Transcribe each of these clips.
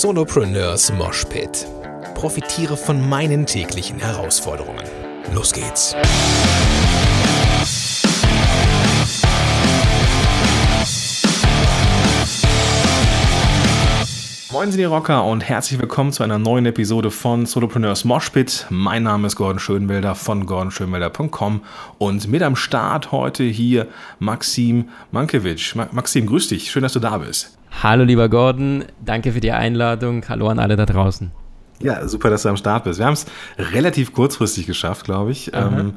Solopreneurs Moshpit. Profitiere von meinen täglichen Herausforderungen. Los geht's. Moin Sie die Rocker und herzlich willkommen zu einer neuen Episode von Solopreneurs Moshpit. Mein Name ist Gordon Schönwelder von gordonschönwelder.com und mit am Start heute hier Maxim Mankiewicz. Ma Maxim, grüß dich, schön, dass du da bist. Hallo lieber Gordon, danke für die Einladung. Hallo an alle da draußen. Ja, super, dass du am Start bist. Wir haben es relativ kurzfristig geschafft, glaube ich. Ähm,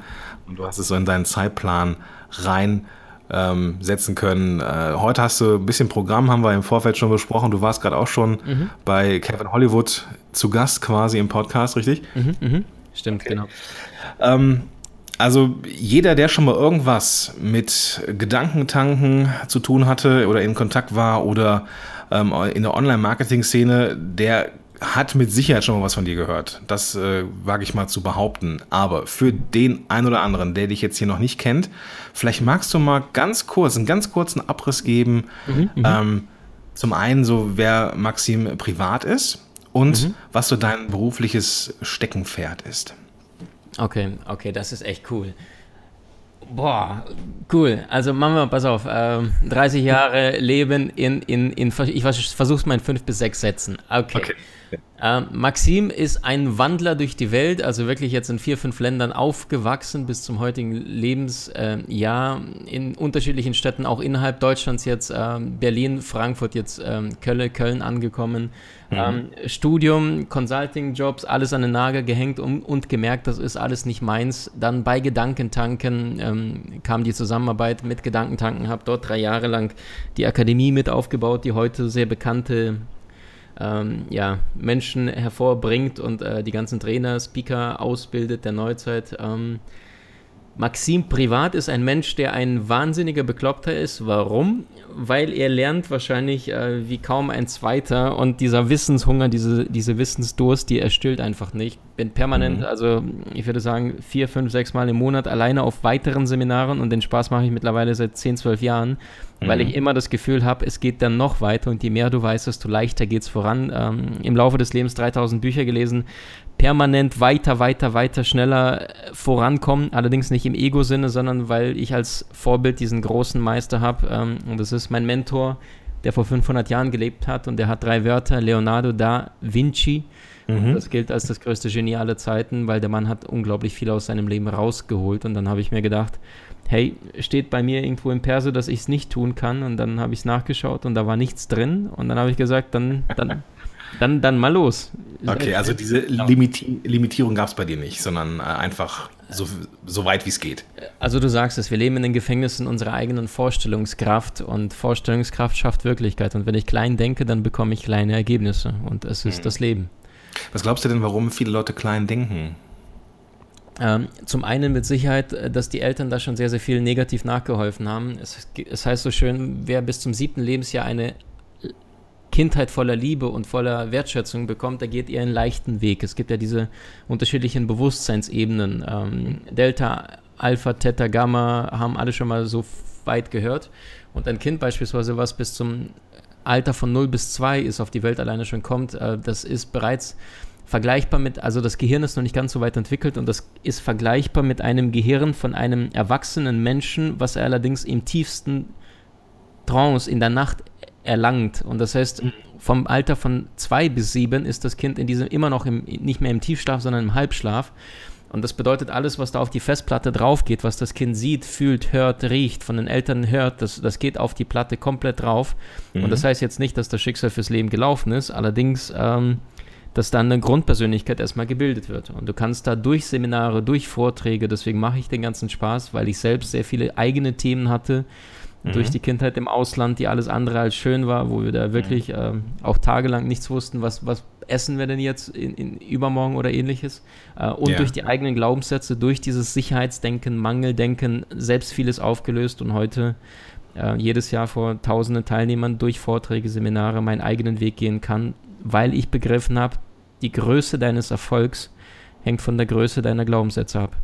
und du hast es so in deinen Zeitplan rein ähm, setzen können. Äh, heute hast du ein bisschen Programm, haben wir im Vorfeld schon besprochen. Du warst gerade auch schon mhm. bei Kevin Hollywood zu Gast quasi im Podcast, richtig? Mhm, mh. Stimmt, okay. genau. Ähm, also jeder, der schon mal irgendwas mit Gedankentanken zu tun hatte oder in Kontakt war oder ähm, in der Online-Marketing-Szene, der hat mit Sicherheit schon mal was von dir gehört. Das äh, wage ich mal zu behaupten. Aber für den einen oder anderen, der dich jetzt hier noch nicht kennt, vielleicht magst du mal ganz kurz, einen ganz kurzen Abriss geben. Mhm, mhm. ähm, zum einen so, wer Maxim privat ist und mhm. was so dein berufliches Steckenpferd ist. Okay, okay, das ist echt cool. Boah, cool. Also machen wir, pass auf, äh, 30 Jahre Leben in, in, in ich versuche es mal in fünf bis sechs Sätzen. Okay. okay. Äh, Maxim ist ein Wandler durch die Welt, also wirklich jetzt in vier, fünf Ländern aufgewachsen bis zum heutigen Lebensjahr, äh, in unterschiedlichen Städten, auch innerhalb Deutschlands jetzt, äh, Berlin, Frankfurt, jetzt ähm, Köln, Köln angekommen. Mhm. Ähm, Studium, Consulting-Jobs, alles an den Nagel gehängt und, und, gemerkt, das ist alles nicht meins. Dann bei Gedankentanken ähm, kam die Zusammenarbeit mit Gedankentanken, habe dort drei Jahre lang die Akademie mit aufgebaut, die heute sehr bekannte ähm, ja, Menschen hervorbringt und äh, die ganzen Trainer, Speaker ausbildet der Neuzeit. Ähm, Maxim privat ist ein Mensch, der ein wahnsinniger Bekloppter ist. Warum? Weil er lernt wahrscheinlich äh, wie kaum ein Zweiter und dieser Wissenshunger, diese, diese Wissensdurst, die erstillt einfach nicht. Bin permanent, mhm. also ich würde sagen, vier, fünf, sechs Mal im Monat alleine auf weiteren Seminaren und den Spaß mache ich mittlerweile seit zehn, zwölf Jahren, mhm. weil ich immer das Gefühl habe, es geht dann noch weiter und je mehr du weißt, desto leichter geht es voran. Ähm, Im Laufe des Lebens 3000 Bücher gelesen, permanent weiter, weiter, weiter, schneller äh, vorankommen. Allerdings nicht im Ego-Sinne, sondern weil ich als Vorbild diesen großen Meister habe. Ähm, und das ist mein Mentor, der vor 500 Jahren gelebt hat. Und der hat drei Wörter: Leonardo da Vinci. Mhm. Das gilt als das größte Genie aller Zeiten, weil der Mann hat unglaublich viel aus seinem Leben rausgeholt. Und dann habe ich mir gedacht, hey, steht bei mir irgendwo im Perso, dass ich es nicht tun kann. Und dann habe ich es nachgeschaut und da war nichts drin. Und dann habe ich gesagt, dann, dann dann, dann mal los. Okay, also diese Limiti Limitierung gab es bei dir nicht, sondern äh, einfach so, so weit wie es geht. Also du sagst es, wir leben in den Gefängnissen unserer eigenen Vorstellungskraft und Vorstellungskraft schafft Wirklichkeit. Und wenn ich klein denke, dann bekomme ich kleine Ergebnisse und es ist hm. das Leben. Was glaubst du denn, warum viele Leute klein denken? Ähm, zum einen mit Sicherheit, äh, dass die Eltern da schon sehr, sehr viel negativ nachgeholfen haben. Es, es heißt so schön, wer bis zum siebten Lebensjahr eine Kindheit voller Liebe und voller Wertschätzung bekommt, da geht ihr einen leichten Weg. Es gibt ja diese unterschiedlichen Bewusstseinsebenen. Ähm, Delta, Alpha, Theta, Gamma haben alle schon mal so weit gehört. Und ein Kind beispielsweise, was bis zum Alter von 0 bis 2 ist, auf die Welt alleine schon kommt, äh, das ist bereits vergleichbar mit, also das Gehirn ist noch nicht ganz so weit entwickelt und das ist vergleichbar mit einem Gehirn von einem erwachsenen Menschen, was er allerdings im tiefsten Trance in der Nacht erlangt. Und das heißt, vom Alter von zwei bis sieben ist das Kind in diesem immer noch im, nicht mehr im Tiefschlaf, sondern im Halbschlaf. Und das bedeutet, alles, was da auf die Festplatte drauf geht, was das Kind sieht, fühlt, hört, riecht, von den Eltern hört, das, das geht auf die Platte komplett drauf. Mhm. Und das heißt jetzt nicht, dass das Schicksal fürs Leben gelaufen ist, allerdings, ähm, dass dann eine Grundpersönlichkeit erstmal gebildet wird. Und du kannst da durch Seminare, durch Vorträge, deswegen mache ich den ganzen Spaß, weil ich selbst sehr viele eigene Themen hatte, mhm. durch die Kindheit im Ausland, die alles andere als schön war, wo wir da wirklich mhm. ähm, auch tagelang nichts wussten, was, was essen wir denn jetzt in, in übermorgen oder ähnliches. Äh, und ja. durch die eigenen Glaubenssätze, durch dieses Sicherheitsdenken, Mangeldenken, selbst vieles aufgelöst und heute äh, jedes Jahr vor tausenden Teilnehmern durch Vorträge, Seminare meinen eigenen Weg gehen kann, weil ich begriffen habe, die Größe deines Erfolgs hängt von der Größe deiner Glaubenssätze ab.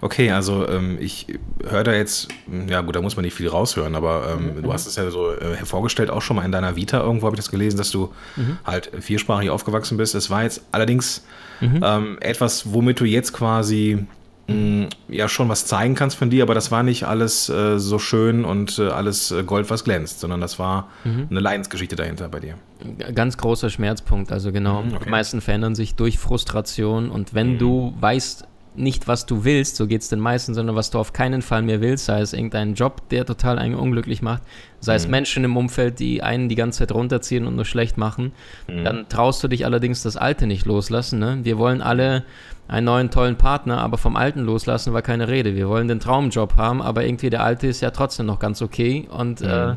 Okay, also ähm, ich höre da jetzt, ja gut, da muss man nicht viel raushören, aber ähm, mhm. du hast es ja so äh, hervorgestellt, auch schon mal in deiner Vita, irgendwo habe ich das gelesen, dass du mhm. halt viersprachig aufgewachsen bist. Es war jetzt allerdings mhm. ähm, etwas, womit du jetzt quasi mh, mm, ja schon was zeigen kannst von dir, aber das war nicht alles äh, so schön und äh, alles äh, Gold, was glänzt, sondern das war mhm. eine Leidensgeschichte dahinter bei dir. Ganz großer Schmerzpunkt, also genau. Mhm, okay. Die meisten verändern sich durch Frustration und wenn mhm. du weißt, nicht, was du willst, so geht es den meisten, sondern was du auf keinen Fall mehr willst, sei es irgendein Job, der total einen unglücklich macht, sei es mhm. Menschen im Umfeld, die einen die ganze Zeit runterziehen und nur schlecht machen, mhm. dann traust du dich allerdings das Alte nicht loslassen. Ne? Wir wollen alle einen neuen tollen Partner, aber vom Alten loslassen war keine Rede. Wir wollen den Traumjob haben, aber irgendwie der Alte ist ja trotzdem noch ganz okay und mhm. äh,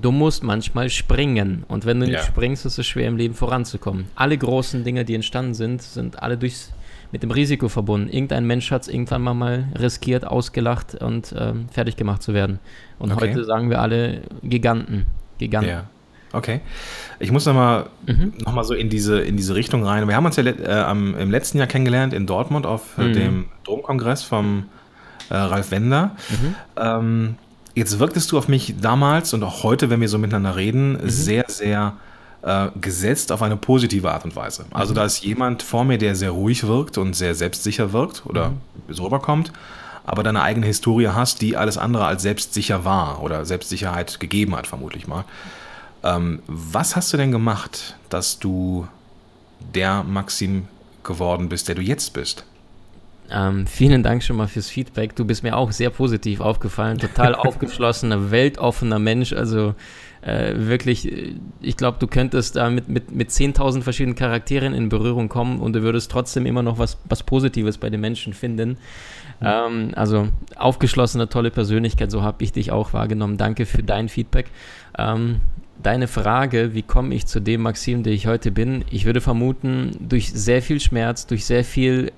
du musst manchmal springen. Und wenn du nicht ja. springst, ist es schwer im Leben voranzukommen. Alle großen Dinge, die entstanden sind, sind alle durchs mit dem Risiko verbunden. Irgendein Mensch hat es irgendwann mal, mal riskiert, ausgelacht und ähm, fertig gemacht zu werden. Und okay. heute sagen wir alle Giganten. Giganten. Ja. Okay. Ich muss nochmal mhm. noch so in diese, in diese Richtung rein. Wir haben uns ja äh, am, im letzten Jahr kennengelernt in Dortmund auf äh, mhm. dem Domkongress vom äh, Ralf Wender. Mhm. Ähm, jetzt wirktest du auf mich damals und auch heute, wenn wir so miteinander reden, mhm. sehr, sehr äh, gesetzt auf eine positive Art und Weise. Also mhm. da ist jemand vor mir, der sehr ruhig wirkt und sehr selbstsicher wirkt oder mhm. so rüberkommt, aber deine eigene Historie hast, die alles andere als selbstsicher war oder Selbstsicherheit gegeben hat, vermutlich mal. Ähm, was hast du denn gemacht, dass du der Maxim geworden bist, der du jetzt bist? Ähm, vielen Dank schon mal fürs Feedback. Du bist mir auch sehr positiv aufgefallen. Total aufgeschlossener, weltoffener Mensch. Also äh, wirklich, äh, ich glaube, du könntest da mit, mit, mit 10.000 verschiedenen Charakteren in Berührung kommen und du würdest trotzdem immer noch was, was Positives bei den Menschen finden. Mhm. Ähm, also aufgeschlossene, tolle Persönlichkeit, so habe ich dich auch wahrgenommen. Danke für dein Feedback. Ähm, deine Frage, wie komme ich zu dem Maxim, der ich heute bin? Ich würde vermuten, durch sehr viel Schmerz, durch sehr viel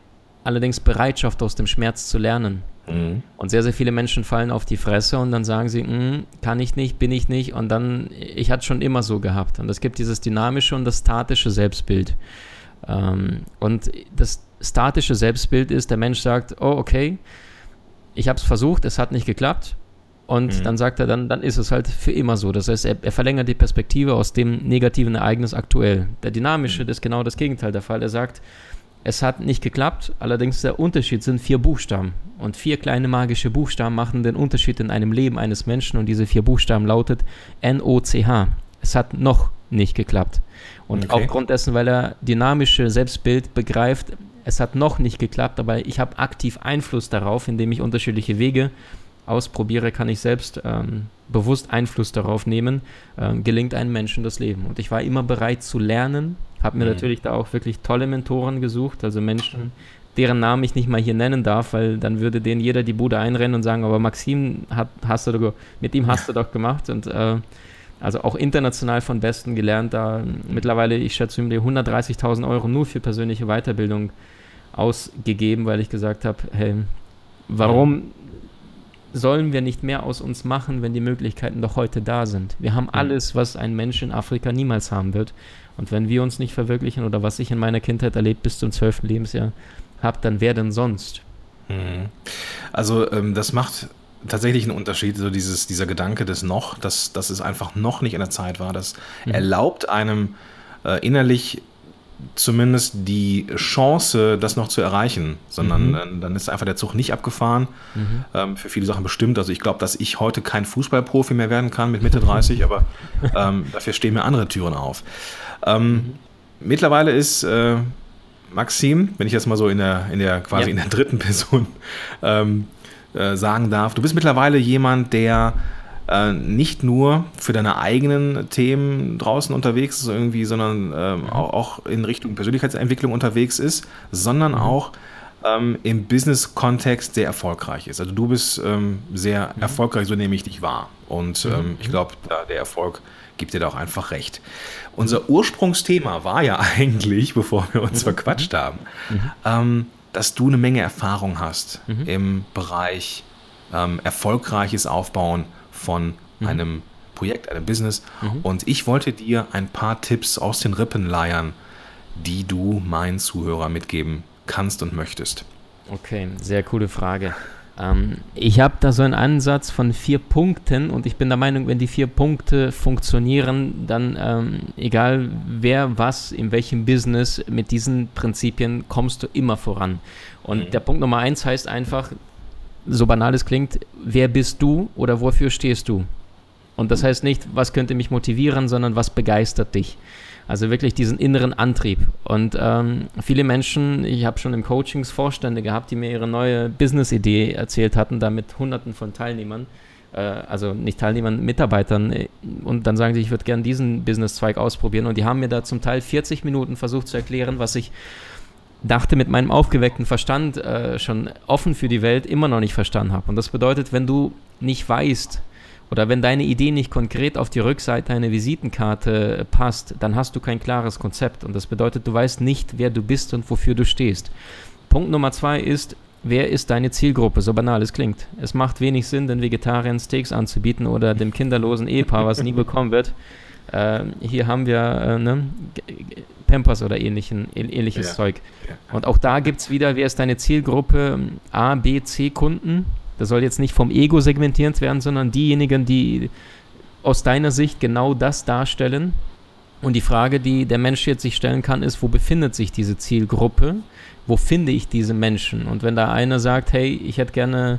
allerdings Bereitschaft aus dem Schmerz zu lernen. Mhm. Und sehr, sehr viele Menschen fallen auf die Fresse und dann sagen sie, hm, kann ich nicht, bin ich nicht. Und dann, ich hatte schon immer so gehabt. Und es gibt dieses dynamische und das statische Selbstbild. Ähm, und das statische Selbstbild ist, der Mensch sagt, oh, okay, ich habe es versucht, es hat nicht geklappt. Und mhm. dann sagt er, dann, dann ist es halt für immer so. Das heißt, er, er, verlängert die Perspektive aus dem negativen Ereignis aktuell. Der dynamische mhm. ist genau das Gegenteil der Fall. Er sagt, es hat nicht geklappt, allerdings der Unterschied sind vier Buchstaben. Und vier kleine magische Buchstaben machen den Unterschied in einem Leben eines Menschen. Und diese vier Buchstaben lautet N-O-C-H. Es hat noch nicht geklappt. Und okay. aufgrund dessen, weil er dynamische Selbstbild begreift, es hat noch nicht geklappt, aber ich habe aktiv Einfluss darauf, indem ich unterschiedliche Wege ausprobiere, kann ich selbst ähm, bewusst Einfluss darauf nehmen, ähm, gelingt einem Menschen das Leben. Und ich war immer bereit zu lernen, habe mir mhm. natürlich da auch wirklich tolle Mentoren gesucht, also Menschen, deren Namen ich nicht mal hier nennen darf, weil dann würde denen jeder die Bude einrennen und sagen, aber Maxim, hat, hast du doch, mit ihm hast du doch gemacht und äh, also auch international von Besten gelernt, da mittlerweile, ich schätze, um die 130.000 Euro nur für persönliche Weiterbildung ausgegeben, weil ich gesagt habe, hey, warum sollen wir nicht mehr aus uns machen, wenn die Möglichkeiten doch heute da sind? Wir haben alles, was ein Mensch in Afrika niemals haben wird. Und wenn wir uns nicht verwirklichen oder was ich in meiner Kindheit erlebt bis zum zwölften Lebensjahr habe, dann wer denn sonst? Mhm. Also ähm, das macht tatsächlich einen Unterschied, so dieses, dieser Gedanke des noch, dass, dass es einfach noch nicht in der Zeit war. Das mhm. erlaubt einem äh, innerlich zumindest die Chance, das noch zu erreichen, sondern mhm. dann, dann, ist einfach der Zug nicht abgefahren. Mhm. Ähm, für viele Sachen bestimmt. Also ich glaube, dass ich heute kein Fußballprofi mehr werden kann mit Mitte 30, aber ähm, dafür stehen mir andere Türen auf. Ähm, mhm. Mittlerweile ist äh, Maxim, wenn ich jetzt mal so in der, in der quasi ja. in der dritten Person ähm, äh, sagen darf, du bist mittlerweile jemand, der äh, nicht nur für deine eigenen Themen draußen unterwegs ist, irgendwie, sondern ähm, mhm. auch, auch, in Richtung Persönlichkeitsentwicklung unterwegs ist, sondern mhm. auch ähm, im Business-Kontext sehr erfolgreich ist. Also du bist ähm, sehr mhm. erfolgreich, so nehme ich dich wahr. Und mhm. ähm, ich glaube, der Erfolg gibt dir da auch einfach recht. Unser Ursprungsthema war ja eigentlich, bevor wir uns mhm. verquatscht haben, ähm, dass du eine Menge Erfahrung hast im Bereich ähm, erfolgreiches Aufbauen von mhm. einem Projekt, einem Business. Mhm. Und ich wollte dir ein paar Tipps aus den Rippen leiern, die du meinen Zuhörer mitgeben kannst und möchtest. Okay, sehr coole Frage. Ähm, ich habe da so einen Ansatz von vier Punkten und ich bin der Meinung, wenn die vier Punkte funktionieren, dann ähm, egal wer was in welchem Business mit diesen Prinzipien kommst du immer voran. Und mhm. der Punkt Nummer eins heißt einfach, so banal es klingt, wer bist du oder wofür stehst du? Und das heißt nicht, was könnte mich motivieren, sondern was begeistert dich. Also wirklich diesen inneren Antrieb. Und ähm, viele Menschen, ich habe schon im Coachings Vorstände gehabt, die mir ihre neue Business-Idee erzählt hatten, da mit hunderten von Teilnehmern, äh, also nicht Teilnehmern, Mitarbeitern. Äh, und dann sagen sie, ich würde gerne diesen Business-Zweig ausprobieren. Und die haben mir da zum Teil 40 Minuten versucht zu erklären, was ich dachte mit meinem aufgeweckten Verstand äh, schon offen für die Welt immer noch nicht verstanden habe. Und das bedeutet, wenn du nicht weißt, oder wenn deine Idee nicht konkret auf die Rückseite einer Visitenkarte passt, dann hast du kein klares Konzept. Und das bedeutet, du weißt nicht, wer du bist und wofür du stehst. Punkt Nummer zwei ist, wer ist deine Zielgruppe? So banal es klingt. Es macht wenig Sinn, den Vegetariern Steaks anzubieten oder dem kinderlosen Ehepaar, was nie bekommen wird. Äh, hier haben wir äh, ne, Pampers oder ähnlichen, ähnliches ja. Zeug. Und auch da gibt es wieder, wer ist deine Zielgruppe? A, B, C Kunden das soll jetzt nicht vom Ego segmentiert werden, sondern diejenigen, die aus deiner Sicht genau das darstellen. Und die Frage, die der Mensch jetzt sich stellen kann, ist, wo befindet sich diese Zielgruppe? Wo finde ich diese Menschen? Und wenn da einer sagt, hey, ich hätte gerne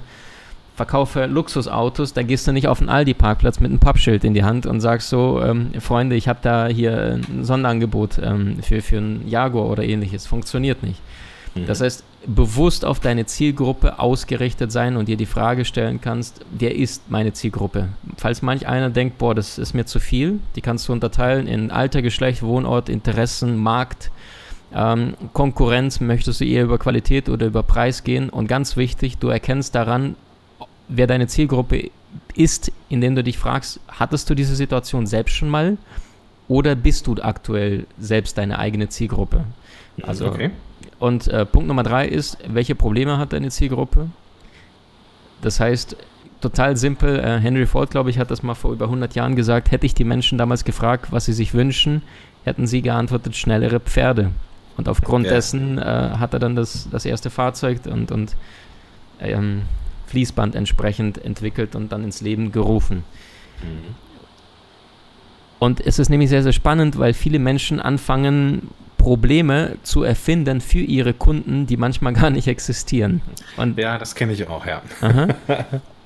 verkaufe Luxusautos, da gehst du nicht auf den Aldi-Parkplatz mit einem Pappschild in die Hand und sagst so, ähm, Freunde, ich habe da hier ein Sonderangebot ähm, für, für einen Jaguar oder ähnliches. Funktioniert nicht. Mhm. Das heißt, bewusst auf deine Zielgruppe ausgerichtet sein und dir die Frage stellen kannst, wer ist meine Zielgruppe? Falls manch einer denkt, boah, das ist mir zu viel, die kannst du unterteilen in Alter, Geschlecht, Wohnort, Interessen, Markt, ähm, Konkurrenz, möchtest du eher über Qualität oder über Preis gehen? Und ganz wichtig, du erkennst daran, wer deine Zielgruppe ist, indem du dich fragst, hattest du diese Situation selbst schon mal oder bist du aktuell selbst deine eigene Zielgruppe? Also okay. Und äh, Punkt Nummer drei ist, welche Probleme hat deine Zielgruppe? Das heißt, total simpel, äh, Henry Ford, glaube ich, hat das mal vor über 100 Jahren gesagt, hätte ich die Menschen damals gefragt, was sie sich wünschen, hätten sie geantwortet, schnellere Pferde. Und aufgrund ja. dessen äh, hat er dann das, das erste Fahrzeug und, und ähm, Fließband entsprechend entwickelt und dann ins Leben gerufen. Mhm. Und es ist nämlich sehr, sehr spannend, weil viele Menschen anfangen, Probleme zu erfinden für ihre Kunden, die manchmal gar nicht existieren. Und ja, das kenne ich auch, ja.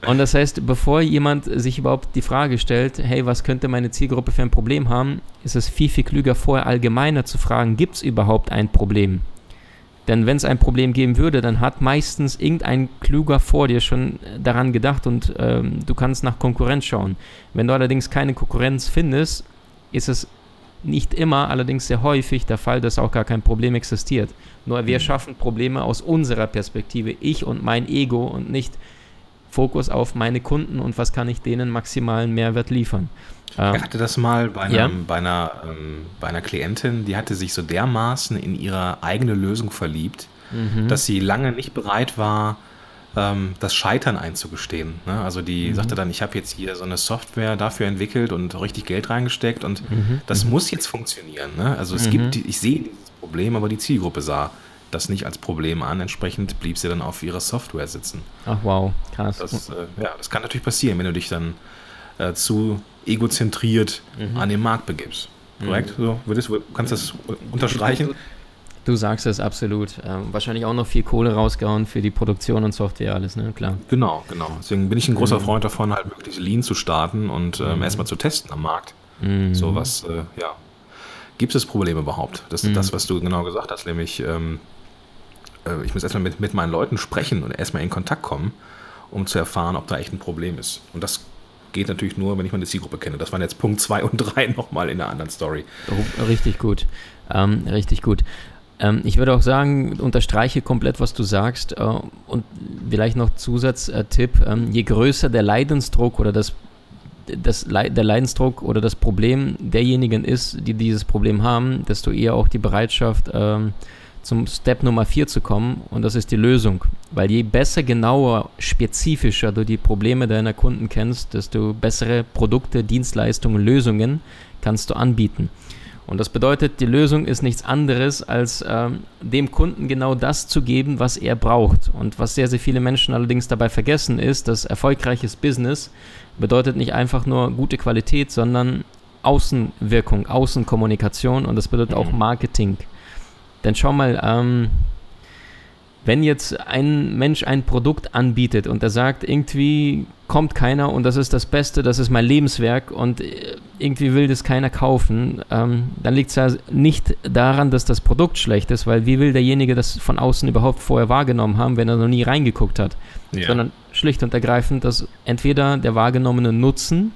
Und das heißt, bevor jemand sich überhaupt die Frage stellt, hey, was könnte meine Zielgruppe für ein Problem haben, ist es viel, viel klüger, vorher allgemeiner zu fragen, gibt es überhaupt ein Problem? Denn wenn es ein Problem geben würde, dann hat meistens irgendein Kluger vor dir schon daran gedacht und ähm, du kannst nach Konkurrenz schauen. Wenn du allerdings keine Konkurrenz findest, ist es nicht immer, allerdings sehr häufig der Fall, dass auch gar kein Problem existiert. Nur wir mhm. schaffen Probleme aus unserer Perspektive, ich und mein Ego und nicht Fokus auf meine Kunden und was kann ich denen maximalen Mehrwert liefern. Ich ähm, hatte das mal bei, einem, ja? bei, einer, ähm, bei einer Klientin, die hatte sich so dermaßen in ihre eigene Lösung verliebt, mhm. dass sie lange nicht bereit war, ähm, das Scheitern einzugestehen. Ne? Also die mhm. sagte dann, ich habe jetzt hier so eine Software dafür entwickelt und richtig Geld reingesteckt und mhm. das mhm. muss jetzt funktionieren. Ne? Also es gibt, mhm. ich sehe dieses Problem, aber die Zielgruppe sah das nicht als Problem an. Entsprechend blieb sie dann auf ihrer Software sitzen. Ach wow, krass. Das, äh, ja, das kann natürlich passieren, wenn du dich dann äh, zu egozentriert mhm. an den Markt begibst. Korrekt? Mhm. So, würdest, kannst du das unterstreichen? Du sagst es absolut. Ähm, wahrscheinlich auch noch viel Kohle rausgehauen für die Produktion und Software, alles, ne? Klar. Genau, genau. Deswegen bin ich ein großer mhm. Freund davon, halt möglichst Lean zu starten und ähm, mhm. erstmal zu testen am Markt. Mhm. So was, äh, ja. Gibt es Probleme überhaupt? Das ist mhm. das, was du genau gesagt hast, nämlich ähm, äh, ich muss erstmal mit, mit meinen Leuten sprechen und erstmal in Kontakt kommen, um zu erfahren, ob da echt ein Problem ist. Und das geht natürlich nur, wenn ich meine Zielgruppe kenne. Das waren jetzt Punkt 2 und 3 nochmal in der anderen Story. Oh, richtig gut. Ähm, richtig gut. Ähm, ich würde auch sagen, unterstreiche komplett, was du sagst. Äh, und vielleicht noch Zusatztipp: ähm, Je größer der Leidensdruck oder das, das der Leidensdruck oder das Problem derjenigen ist, die dieses Problem haben, desto eher auch die Bereitschaft, ähm, zum Step Nummer 4 zu kommen. Und das ist die Lösung. Weil je besser, genauer, spezifischer du die Probleme deiner Kunden kennst, desto bessere Produkte, Dienstleistungen, Lösungen kannst du anbieten. Und das bedeutet, die Lösung ist nichts anderes, als ähm, dem Kunden genau das zu geben, was er braucht. Und was sehr, sehr viele Menschen allerdings dabei vergessen, ist, dass erfolgreiches Business bedeutet nicht einfach nur gute Qualität, sondern Außenwirkung, Außenkommunikation und das bedeutet auch mhm. Marketing. Denn schau mal, ähm, wenn jetzt ein Mensch ein Produkt anbietet und er sagt, irgendwie kommt keiner und das ist das Beste, das ist mein Lebenswerk und äh, irgendwie will das keiner kaufen, ähm, dann liegt es ja nicht daran, dass das Produkt schlecht ist, weil wie will derjenige das von außen überhaupt vorher wahrgenommen haben, wenn er noch nie reingeguckt hat, ja. sondern schlicht und ergreifend, dass entweder der wahrgenommene Nutzen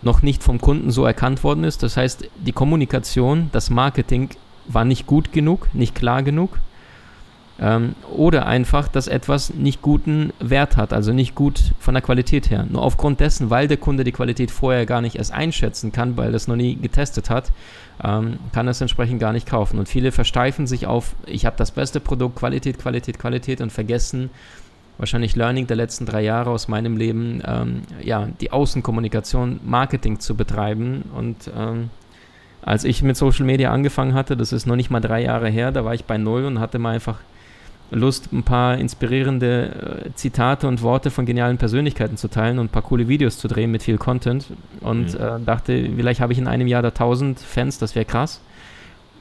noch nicht vom Kunden so erkannt worden ist, das heißt, die Kommunikation, das Marketing war nicht gut genug, nicht klar genug ähm, oder einfach, dass etwas nicht guten Wert hat, also nicht gut von der Qualität her. Nur aufgrund dessen, weil der Kunde die Qualität vorher gar nicht erst einschätzen kann, weil er es noch nie getestet hat, ähm, kann er es entsprechend gar nicht kaufen. Und viele versteifen sich auf, ich habe das beste Produkt, Qualität, Qualität, Qualität und vergessen, wahrscheinlich Learning der letzten drei Jahre aus meinem Leben, ähm, ja, die Außenkommunikation, Marketing zu betreiben. Und ähm, als ich mit Social Media angefangen hatte, das ist noch nicht mal drei Jahre her, da war ich bei Null und hatte mal einfach Lust, ein paar inspirierende äh, Zitate und Worte von genialen Persönlichkeiten zu teilen und ein paar coole Videos zu drehen mit viel Content. Und mhm. äh, dachte, vielleicht habe ich in einem Jahr da 1000 Fans, das wäre krass.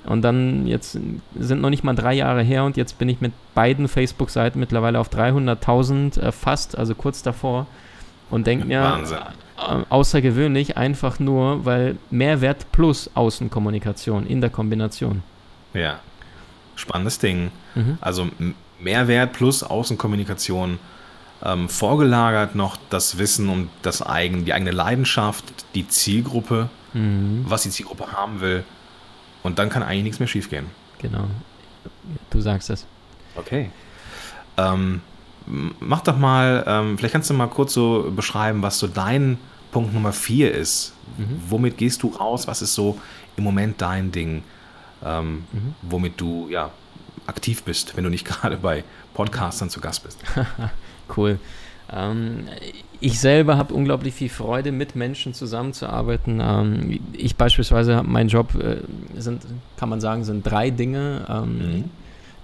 Und dann jetzt sind noch nicht mal drei Jahre her und jetzt bin ich mit beiden Facebook-Seiten mittlerweile auf 300.000 äh, fast, also kurz davor. Und denke mir, äh, außergewöhnlich, einfach nur, weil Mehrwert plus Außenkommunikation in der Kombination. Ja, spannendes Ding. Mhm. Also Mehrwert plus Außenkommunikation. Ähm, vorgelagert noch das Wissen um das eigen, die eigene Leidenschaft, die Zielgruppe, mhm. was die Zielgruppe haben will. Und dann kann eigentlich nichts mehr schiefgehen. Genau. Du sagst es. Okay. Ähm, mach doch mal, ähm, vielleicht kannst du mal kurz so beschreiben, was so dein Punkt Nummer vier ist. Mhm. Womit gehst du raus? Was ist so im Moment dein Ding? ähm, mhm. womit du ja aktiv bist, wenn du nicht gerade bei Podcastern zu Gast bist. cool. Ähm, ich selber habe unglaublich viel Freude, mit Menschen zusammenzuarbeiten. Ähm, ich beispielsweise habe mein Job, äh, sind, kann man sagen, sind drei Dinge. Ähm, mhm.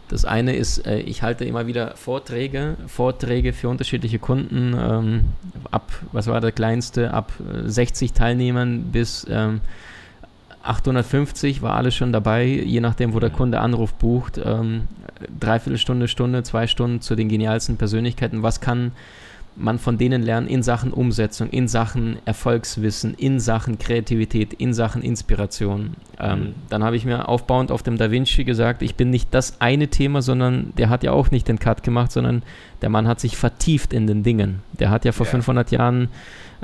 Das eine ist, äh, ich halte immer wieder Vorträge, Vorträge für unterschiedliche Kunden, ähm, ab, was war der kleinste, ab 60 äh, Teilnehmern bis ähm, 850 war alles schon dabei, je nachdem, wo der Kunde Anruf bucht. Ähm, dreiviertel Stunde, Stunde, zwei Stunden zu den genialsten Persönlichkeiten. Was kann man von denen lernen in Sachen Umsetzung, in Sachen Erfolgswissen, in Sachen Kreativität, in Sachen Inspiration. Ähm, mhm. Dann habe ich mir aufbauend auf dem Da Vinci gesagt, ich bin nicht das eine Thema, sondern der hat ja auch nicht den Cut gemacht, sondern der Mann hat sich vertieft in den Dingen. Der hat ja vor ja. 500 Jahren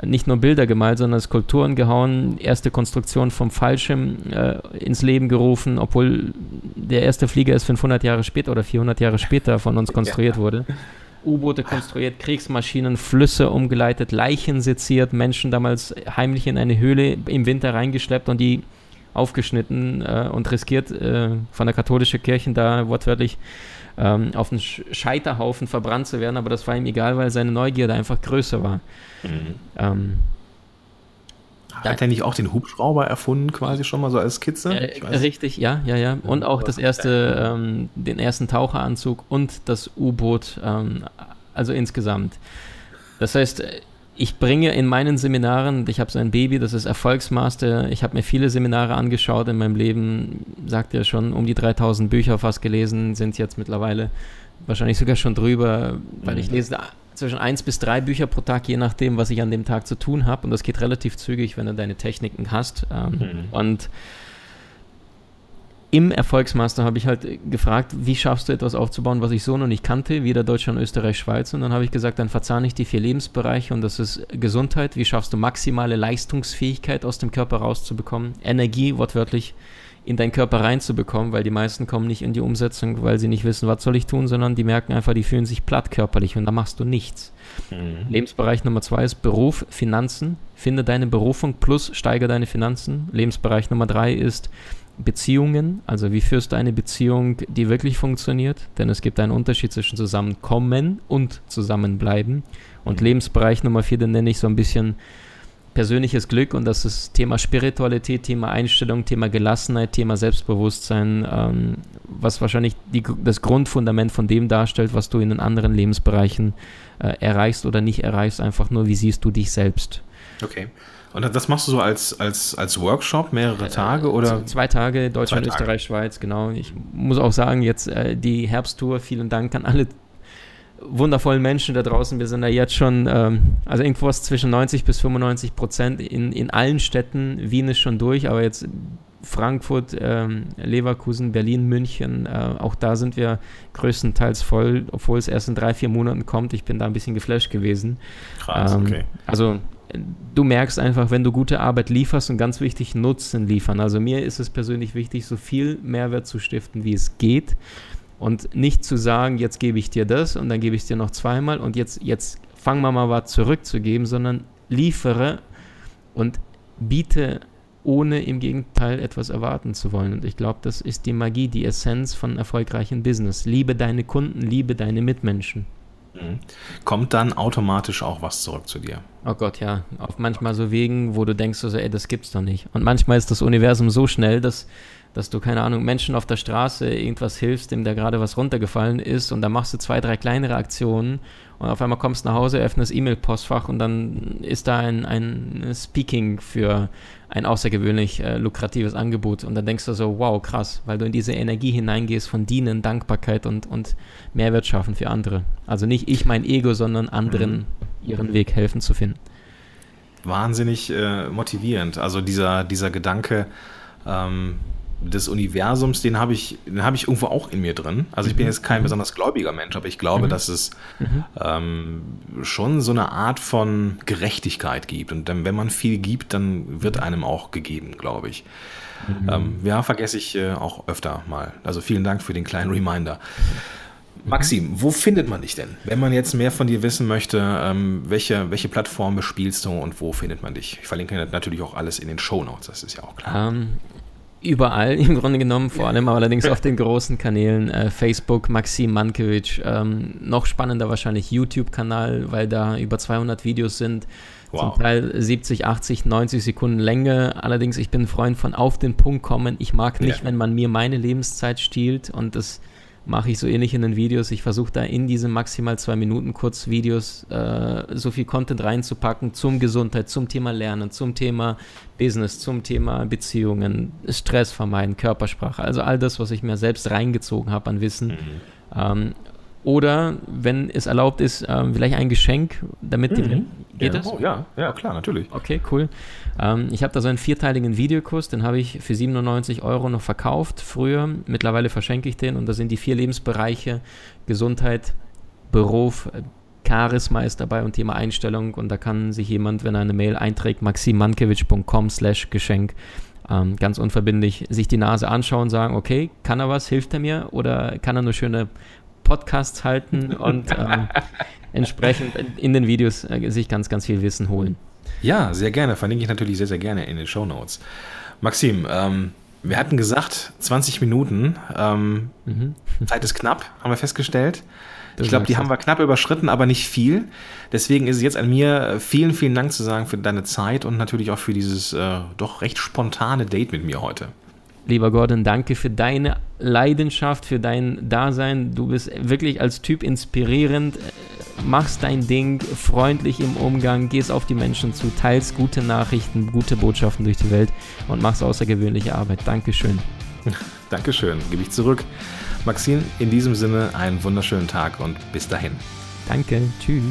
nicht nur Bilder gemalt, sondern Skulpturen gehauen, erste Konstruktion vom Fallschirm äh, ins Leben gerufen, obwohl der erste Flieger erst 500 Jahre später oder 400 Jahre später von uns konstruiert ja. wurde. U-Boote konstruiert, Kriegsmaschinen, Flüsse umgeleitet, Leichen seziert, Menschen damals heimlich in eine Höhle im Winter reingeschleppt und die aufgeschnitten äh, und riskiert, äh, von der katholischen Kirche da wortwörtlich ähm, auf einen Scheiterhaufen verbrannt zu werden, aber das war ihm egal, weil seine Neugierde einfach größer war. Mhm. Ähm, hat er nicht auch den Hubschrauber erfunden, quasi schon mal so als Skizze? Äh, richtig, ja, ja, ja. Und auch das erste, ähm, den ersten Taucheranzug und das U-Boot, ähm, also insgesamt. Das heißt, ich bringe in meinen Seminaren, ich habe so ein Baby, das ist Erfolgsmaster, ich habe mir viele Seminare angeschaut in meinem Leben, sagt ja schon, um die 3000 Bücher fast gelesen, sind jetzt mittlerweile wahrscheinlich sogar schon drüber, weil ich mhm. lese zwischen eins bis drei Bücher pro Tag, je nachdem, was ich an dem Tag zu tun habe und das geht relativ zügig, wenn du deine Techniken hast ähm, mhm. und im Erfolgsmaster habe ich halt gefragt, wie schaffst du etwas aufzubauen, was ich so noch nicht kannte, wieder Deutschland, Österreich, Schweiz. Und dann habe ich gesagt, dann verzahne ich die vier Lebensbereiche und das ist Gesundheit. Wie schaffst du maximale Leistungsfähigkeit aus dem Körper rauszubekommen? Energie, wortwörtlich, in deinen Körper reinzubekommen, weil die meisten kommen nicht in die Umsetzung, weil sie nicht wissen, was soll ich tun, sondern die merken einfach, die fühlen sich platt körperlich und da machst du nichts. Mhm. Lebensbereich Nummer zwei ist Beruf, Finanzen. Finde deine Berufung plus steige deine Finanzen. Lebensbereich Nummer drei ist Beziehungen, also wie führst du eine Beziehung, die wirklich funktioniert? Denn es gibt einen Unterschied zwischen zusammenkommen und zusammenbleiben. Und mhm. Lebensbereich Nummer vier, den nenne ich so ein bisschen persönliches Glück und das ist Thema Spiritualität, Thema Einstellung, Thema Gelassenheit, Thema Selbstbewusstsein, ähm, was wahrscheinlich die, das Grundfundament von dem darstellt, was du in den anderen Lebensbereichen äh, erreichst oder nicht erreichst, einfach nur, wie siehst du dich selbst. Okay. Und das machst du so als, als, als Workshop, mehrere Tage oder? Zwei Tage, Deutschland, Zwei Tage. Österreich, Schweiz, genau. Ich muss auch sagen, jetzt äh, die Herbsttour, vielen Dank an alle wundervollen Menschen da draußen. Wir sind da jetzt schon, ähm, also irgendwas zwischen 90 bis 95 Prozent in, in allen Städten. Wien ist schon durch, aber jetzt Frankfurt, ähm, Leverkusen, Berlin, München, äh, auch da sind wir größtenteils voll, obwohl es erst in drei, vier Monaten kommt. Ich bin da ein bisschen geflasht gewesen. Krass, ähm, okay. Also du merkst einfach, wenn du gute Arbeit lieferst und ganz wichtig Nutzen liefern. Also mir ist es persönlich wichtig, so viel Mehrwert zu stiften, wie es geht. Und nicht zu sagen, jetzt gebe ich dir das und dann gebe ich dir noch zweimal und jetzt, jetzt fangen wir mal was zurückzugeben, sondern liefere und biete ohne im Gegenteil etwas erwarten zu wollen. Und ich glaube, das ist die Magie, die Essenz von erfolgreichem Business. Liebe deine Kunden, liebe deine Mitmenschen. Mhm. Kommt dann automatisch auch was zurück zu dir? Oh Gott, ja. Auf manchmal so Wegen, wo du denkst, so, ey, das gibt's doch nicht. Und manchmal ist das Universum so schnell, dass dass du, keine Ahnung, Menschen auf der Straße irgendwas hilfst, dem da gerade was runtergefallen ist und dann machst du zwei, drei kleinere Aktionen und auf einmal kommst du nach Hause, öffnest E-Mail-Postfach und dann ist da ein, ein Speaking für ein außergewöhnlich äh, lukratives Angebot und dann denkst du so, wow, krass, weil du in diese Energie hineingehst von Dienen, Dankbarkeit und, und Mehrwert schaffen für andere. Also nicht ich mein Ego, sondern anderen mhm. ihren Weg helfen zu finden. Wahnsinnig äh, motivierend. Also dieser, dieser Gedanke, ähm, des Universums, den habe ich, den habe ich irgendwo auch in mir drin. Also ich bin mhm. jetzt kein besonders gläubiger Mensch, aber ich glaube, mhm. dass es mhm. ähm, schon so eine Art von Gerechtigkeit gibt. Und dann, wenn man viel gibt, dann wird einem auch gegeben, glaube ich. Mhm. Ähm, ja, vergesse ich äh, auch öfter mal. Also vielen Dank für den kleinen Reminder. Maxim, wo findet man dich denn? Wenn man jetzt mehr von dir wissen möchte, ähm, welche, welche Plattform bespielst du und wo findet man dich? Ich verlinke natürlich auch alles in den Show Notes, das ist ja auch klar. Um, ähm, überall im Grunde genommen, vor allem allerdings auf den großen Kanälen, äh, Facebook, Maxim Mankiewicz, ähm, noch spannender wahrscheinlich YouTube-Kanal, weil da über 200 Videos sind, wow. zum Teil 70, 80, 90 Sekunden Länge. Allerdings, ich bin ein Freund von auf den Punkt kommen. Ich mag nicht, ja. wenn man mir meine Lebenszeit stiehlt und das mache ich so ähnlich in den Videos. Ich versuche da in diese maximal zwei Minuten Kurzvideos äh, so viel Content reinzupacken zum Gesundheit, zum Thema Lernen, zum Thema Business, zum Thema Beziehungen, Stress vermeiden, Körpersprache. Also all das, was ich mir selbst reingezogen habe an Wissen. Mhm. Ähm, oder, wenn es erlaubt ist, ähm, vielleicht ein Geschenk, damit mhm. die, geht ja. das? Oh, ja, ja, klar, natürlich. Okay, cool. Ähm, ich habe da so einen vierteiligen Videokurs, den habe ich für 97 Euro noch verkauft früher. Mittlerweile verschenke ich den und da sind die vier Lebensbereiche Gesundheit, Beruf, Charisma ist dabei und Thema Einstellung und da kann sich jemand, wenn er eine Mail einträgt, maximankiewicz.com slash Geschenk ähm, ganz unverbindlich sich die Nase anschauen und sagen, okay, kann er was, hilft er mir oder kann er nur schöne Podcasts halten und ähm, entsprechend in den Videos äh, sich ganz, ganz viel Wissen holen. Ja, sehr gerne. Verlinke ich natürlich sehr, sehr gerne in den Show Notes. Maxim, ähm, wir hatten gesagt, 20 Minuten. Ähm, mhm. Zeit ist knapp, haben wir festgestellt. ich glaube, die haben wir knapp überschritten, aber nicht viel. Deswegen ist es jetzt an mir, vielen, vielen Dank zu sagen für deine Zeit und natürlich auch für dieses äh, doch recht spontane Date mit mir heute. Lieber Gordon, danke für deine Leidenschaft, für dein Dasein. Du bist wirklich als Typ inspirierend, machst dein Ding, freundlich im Umgang, gehst auf die Menschen zu, teilst gute Nachrichten, gute Botschaften durch die Welt und machst außergewöhnliche Arbeit. Dankeschön. Dankeschön, gebe ich zurück. Maxine, in diesem Sinne einen wunderschönen Tag und bis dahin. Danke, tschüss.